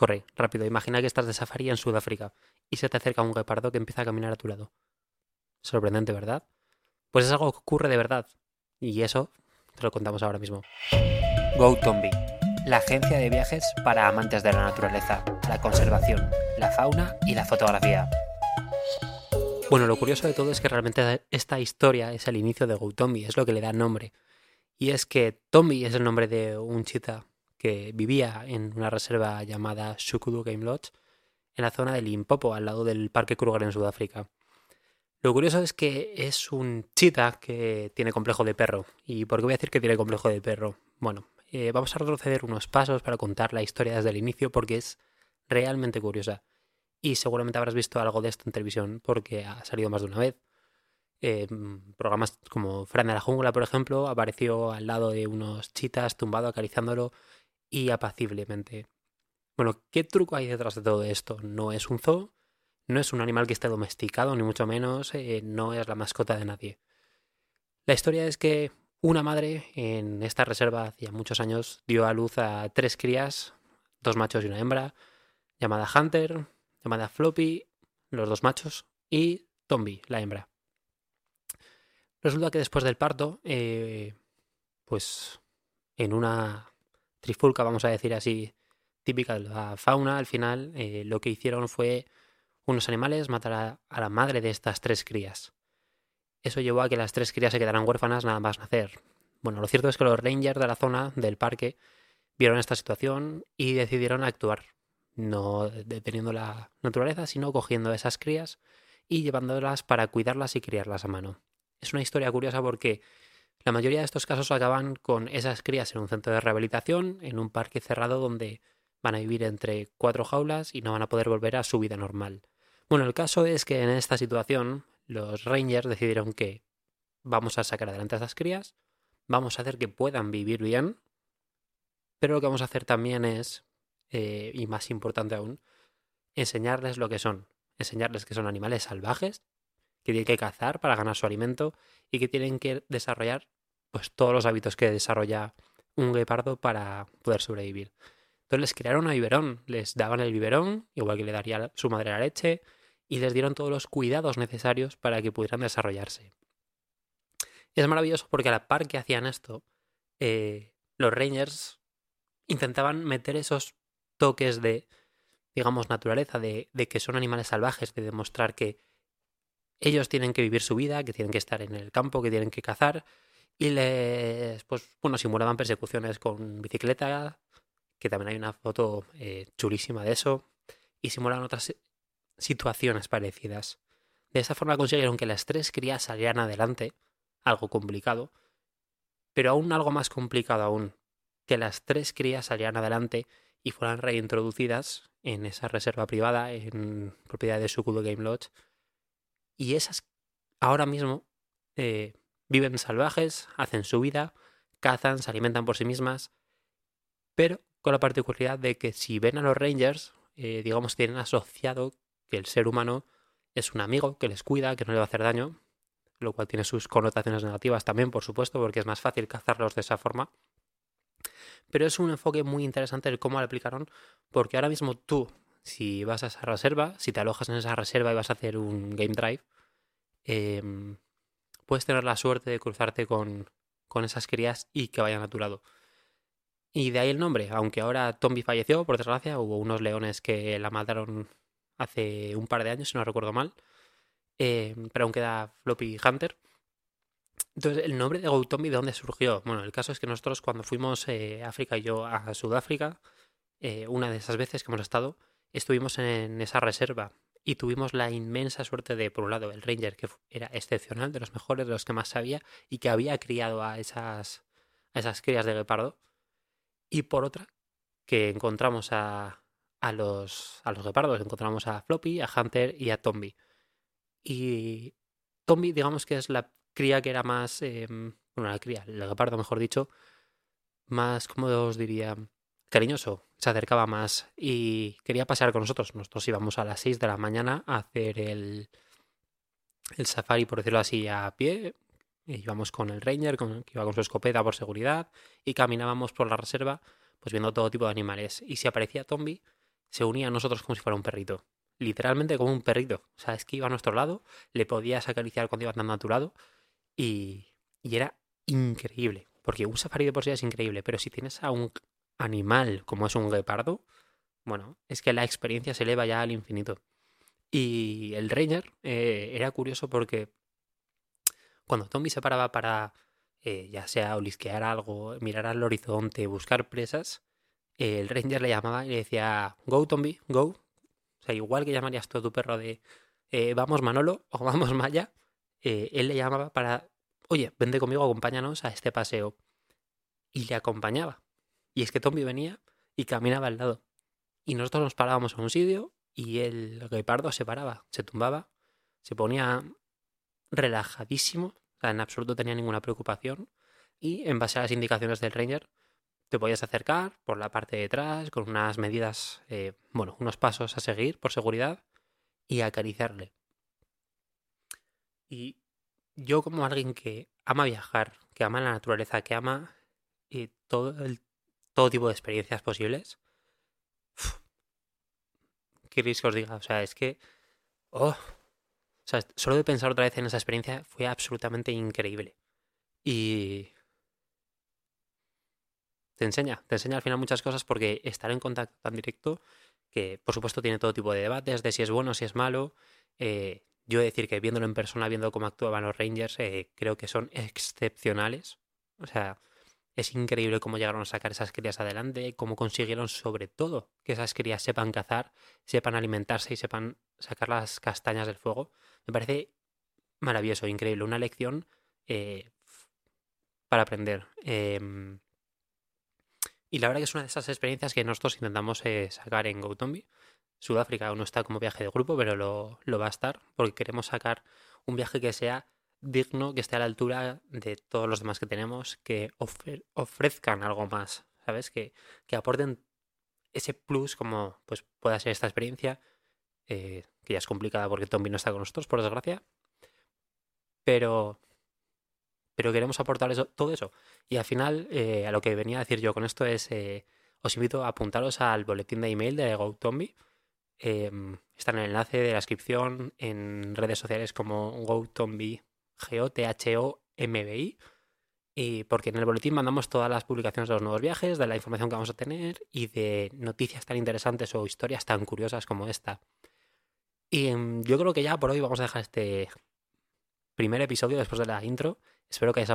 Corre, rápido, imagina que estás de safari en Sudáfrica y se te acerca un guepardo que empieza a caminar a tu lado. Sorprendente, ¿verdad? Pues es algo que ocurre de verdad. Y eso te lo contamos ahora mismo. GoTombi, la agencia de viajes para amantes de la naturaleza, la conservación, la fauna y la fotografía. Bueno, lo curioso de todo es que realmente esta historia es el inicio de GoTombi, es lo que le da nombre. Y es que Tombi es el nombre de un chita que vivía en una reserva llamada Shukudu Game Lodge, en la zona de Limpopo, al lado del Parque Kruger en Sudáfrica. Lo curioso es que es un chita que tiene complejo de perro. ¿Y por qué voy a decir que tiene complejo de perro? Bueno, eh, vamos a retroceder unos pasos para contar la historia desde el inicio porque es realmente curiosa y seguramente habrás visto algo de esto en televisión porque ha salido más de una vez. Eh, programas como Fran de la Jungla, por ejemplo, apareció al lado de unos chitas tumbado acariciándolo y apaciblemente. Bueno, ¿qué truco hay detrás de todo esto? No es un zoo, no es un animal que esté domesticado, ni mucho menos, eh, no es la mascota de nadie. La historia es que una madre en esta reserva hacía muchos años dio a luz a tres crías, dos machos y una hembra, llamada Hunter, llamada Floppy, los dos machos, y Tombi, la hembra. Resulta que después del parto, eh, pues en una trifulca, vamos a decir así, típica de la fauna, al final eh, lo que hicieron fue unos animales matar a, a, la madre de estas tres crías. Eso llevó a que las tres crías se quedaran huérfanas nada más nacer. Bueno, lo cierto es que los rangers de la zona del parque vieron esta situación y decidieron actuar no deteniendo la naturaleza, sino cogiendo esas crías y llevándolas para cuidarlas y criarlas a mano. Es una historia curiosa porque la mayoría de estos casos acaban con esas crías en un centro de rehabilitación, en un parque cerrado donde van a vivir entre cuatro jaulas y no van a poder volver a su vida normal. Bueno, el caso es que en esta situación los Rangers decidieron que vamos a sacar adelante a esas crías, vamos a hacer que puedan vivir bien, pero lo que vamos a hacer también es eh, y más importante aún, enseñarles lo que son. Enseñarles que son animales salvajes, que tienen que cazar para ganar su alimento y que tienen que desarrollar pues, todos los hábitos que desarrolla un guepardo para poder sobrevivir. Entonces les crearon un biberón, les daban el biberón, igual que le daría su madre la leche, y les dieron todos los cuidados necesarios para que pudieran desarrollarse. es maravilloso porque a la par que hacían esto, eh, los Rangers intentaban meter esos toques de, digamos, naturaleza, de, de, que son animales salvajes, de demostrar que ellos tienen que vivir su vida, que tienen que estar en el campo, que tienen que cazar, y les, pues, bueno, simulaban persecuciones con bicicleta, que también hay una foto eh, chulísima de eso, y simulaban otras situaciones parecidas. De esa forma consiguieron que las tres crías salieran adelante, algo complicado, pero aún algo más complicado aún, que las tres crías salieran adelante y fueran reintroducidas en esa reserva privada en propiedad de Sukudo Game Lodge. Y esas ahora mismo eh, viven salvajes, hacen su vida, cazan, se alimentan por sí mismas, pero con la particularidad de que si ven a los Rangers, eh, digamos, tienen asociado que el ser humano es un amigo que les cuida, que no le va a hacer daño, lo cual tiene sus connotaciones negativas también, por supuesto, porque es más fácil cazarlos de esa forma. Pero es un enfoque muy interesante el cómo lo aplicaron, porque ahora mismo tú, si vas a esa reserva, si te alojas en esa reserva y vas a hacer un game drive, eh, puedes tener la suerte de cruzarte con, con esas crías y que vayan a tu lado. Y de ahí el nombre, aunque ahora Tombi falleció, por desgracia, hubo unos leones que la mataron hace un par de años, si no recuerdo mal, eh, pero aún queda Floppy Hunter. Entonces, ¿el nombre de Gautombi de dónde surgió? Bueno, el caso es que nosotros cuando fuimos eh, África y yo a Sudáfrica, eh, una de esas veces que hemos estado, estuvimos en esa reserva y tuvimos la inmensa suerte de, por un lado, el Ranger, que era excepcional, de los mejores, de los que más sabía, y que había criado a esas, a esas crías de guepardo, y por otra, que encontramos a, a, los, a los guepardos, encontramos a Floppy, a Hunter y a Tombi. Y Tombi, digamos que es la cría que era más, eh, bueno, la cría, el leopardo mejor dicho, más, como os diría, cariñoso, se acercaba más y quería pasear con nosotros. Nosotros íbamos a las 6 de la mañana a hacer el, el safari, por decirlo así, a pie. Íbamos con el ranger, con, que iba con su escopeta por seguridad, y caminábamos por la reserva, pues viendo todo tipo de animales. Y si aparecía Tombi, se unía a nosotros como si fuera un perrito. Literalmente como un perrito. O sea, es que iba a nuestro lado, le podías acariciar cuando iba andando a tu lado y, y era increíble. Porque un safari de por sí es increíble, pero si tienes a un animal como es un guepardo, bueno, es que la experiencia se eleva ya al infinito. Y el Ranger eh, era curioso porque cuando Tommy se paraba para eh, ya sea olisquear algo, mirar al horizonte, buscar presas, el Ranger le llamaba y le decía, go Tommy, go. O sea, igual que llamarías tú a tu perro de, eh, vamos Manolo o vamos Maya, él le llamaba para, oye, vente conmigo, acompáñanos a este paseo. Y le acompañaba. Y es que Tommy venía y caminaba al lado. Y nosotros nos parábamos en un sitio y el guepardo se paraba, se tumbaba, se ponía relajadísimo, o sea, en absoluto tenía ninguna preocupación. Y en base a las indicaciones del Ranger, te podías acercar por la parte de atrás con unas medidas, eh, bueno, unos pasos a seguir por seguridad y acariciarle. Y yo como alguien que ama viajar, que ama la naturaleza, que ama eh, todo, el, todo tipo de experiencias posibles, ¿qué queréis que os diga? O sea, es que... Oh, o sea, solo de pensar otra vez en esa experiencia fue absolutamente increíble. Y... Te enseña, te enseña al final muchas cosas porque estar en contacto tan directo, que por supuesto tiene todo tipo de debates de si es bueno, si es malo. Eh, yo he de decir que viéndolo en persona, viendo cómo actuaban los Rangers, eh, creo que son excepcionales. O sea, es increíble cómo llegaron a sacar esas crías adelante, cómo consiguieron sobre todo que esas crías sepan cazar, sepan alimentarse y sepan sacar las castañas del fuego. Me parece maravilloso, increíble, una lección eh, para aprender. Em, y la verdad que es una de esas experiencias que nosotros intentamos eh, sacar en GoTombi. Sudáfrica aún no está como viaje de grupo, pero lo, lo va a estar porque queremos sacar un viaje que sea digno, que esté a la altura de todos los demás que tenemos, que ofrezcan algo más, ¿sabes? Que, que, aporten ese plus como pues pueda ser esta experiencia, eh, que ya es complicada porque Tommy no está con nosotros, por desgracia, pero, pero queremos aportar eso, todo eso. Y al final, eh, a lo que venía a decir yo con esto es, eh, os invito a apuntaros al boletín de email de GoTombi. Em, está en el enlace de la descripción en redes sociales como GoTombi G-O-T-H-O-M-B-I. Y porque en el boletín mandamos todas las publicaciones de los nuevos viajes, de la información que vamos a tener y de noticias tan interesantes o historias tan curiosas como esta. Y em, yo creo que ya por hoy vamos a dejar este primer episodio después de la intro. Espero que,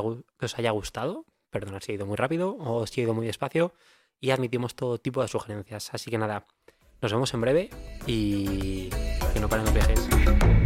os haya gustado. Perdonad si he ido muy rápido o si he ido muy despacio. Y admitimos todo tipo de sugerencias. Así que nada, nos vemos en breve y que no paren los viajes.